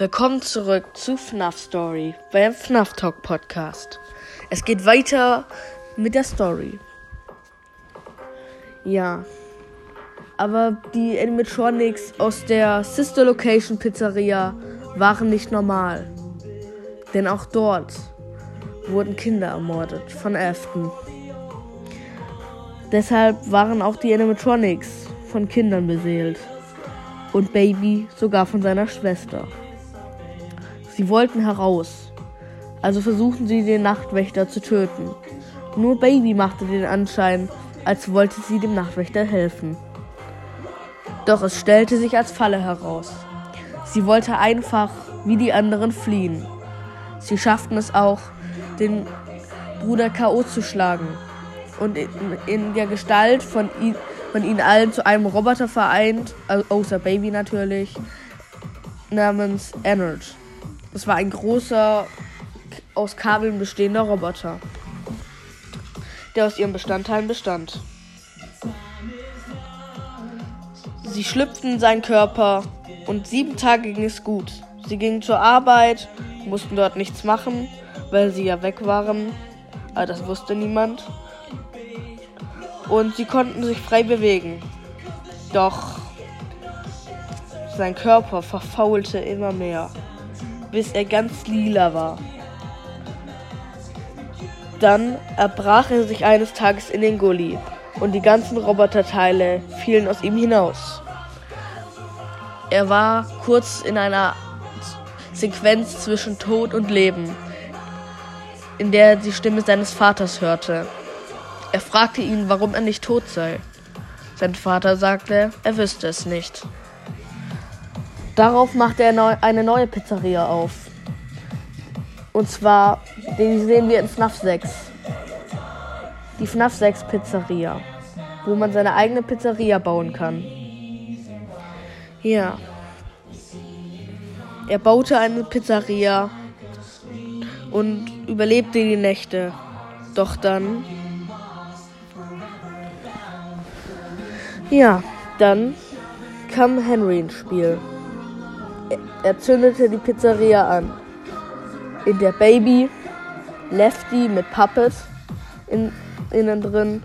Willkommen zurück zu FNAF Story beim FNAF Talk Podcast. Es geht weiter mit der Story. Ja. Aber die Animatronics aus der Sister Location Pizzeria waren nicht normal. Denn auch dort wurden Kinder ermordet von Afton. Deshalb waren auch die Animatronics von Kindern beseelt. Und Baby sogar von seiner Schwester. Sie wollten heraus. Also versuchten sie den Nachtwächter zu töten. Nur Baby machte den Anschein, als wollte sie dem Nachtwächter helfen. Doch es stellte sich als Falle heraus. Sie wollte einfach wie die anderen fliehen. Sie schafften es auch, den Bruder K.O. zu schlagen und in, der Gestalt von, ihn, von ihnen allen zu einem Roboter vereint, außer Baby natürlich, namens Ennard. Es war ein großer, aus Kabeln bestehender Roboter, der aus ihren Bestandteilen bestand. Sie schlüpften in seinen Körper und sieben Tage ging es gut. Sie gingen zur Arbeit, mussten dort nichts machen, weil sie ja weg waren. Aber das wusste niemand. Und sie konnten sich frei bewegen. Doch sein Körper verfaulte immer mehr bis er ganz lila war. Dann erbrach er sich eines Tages in den Gully und die ganzen Roboterteile fielen aus ihm hinaus. Er war kurz in einer Sequenz zwischen Tod und Leben, in der er die Stimme seines Vaters hörte. Er fragte ihn, warum er nicht tot sei. Sein Vater sagte, er wüsste es nicht. Darauf macht er neu, eine neue Pizzeria auf. Und zwar, den sehen wir in FNAF 6. Die FNAF 6 Pizzeria, wo man seine eigene Pizzeria bauen kann. Ja. Er baute eine Pizzeria und überlebte die Nächte. Doch dann. Ja, dann kam Henry ins Spiel. Er zündete die Pizzeria an, in der Baby, Lefty mit Puppet in, innen drin,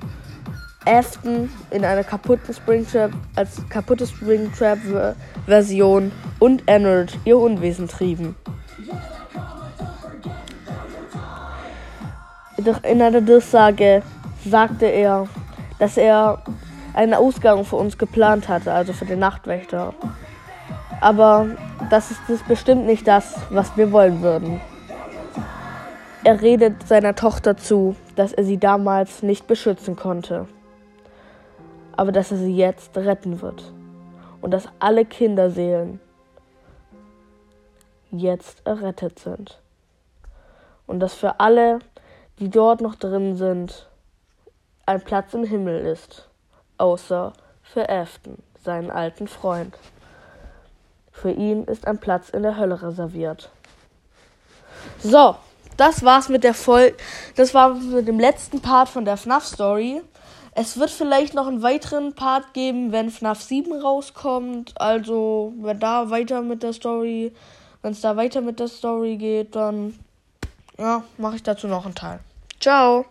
Afton in einer kaputten Springtrap als kaputte Springtrap Version und Ennard ihr Unwesen trieben. Doch in einer Durchsage sagte er, dass er einen Ausgang für uns geplant hatte, also für den Nachtwächter. Aber das ist, das bestimmt nicht das, was wir wollen würden. Er redet seiner Tochter zu, dass er sie damals nicht beschützen konnte, aber dass er sie jetzt retten wird und dass alle Kinderseelen jetzt errettet sind und dass für alle, die dort noch drin sind, ein Platz im Himmel ist, außer für Afton, seinen alten Freund. Für ihn ist ein Platz in der Hölle reserviert. So, das war's mit der Folge. Das war mit dem letzten Part von der FNAF Story. Es wird vielleicht noch einen weiteren Part geben, wenn FNAF 7 rauskommt. Also, wenn da weiter mit der Story, wenn es da weiter mit der Story geht, dann ja, mache ich dazu noch einen Teil. Ciao.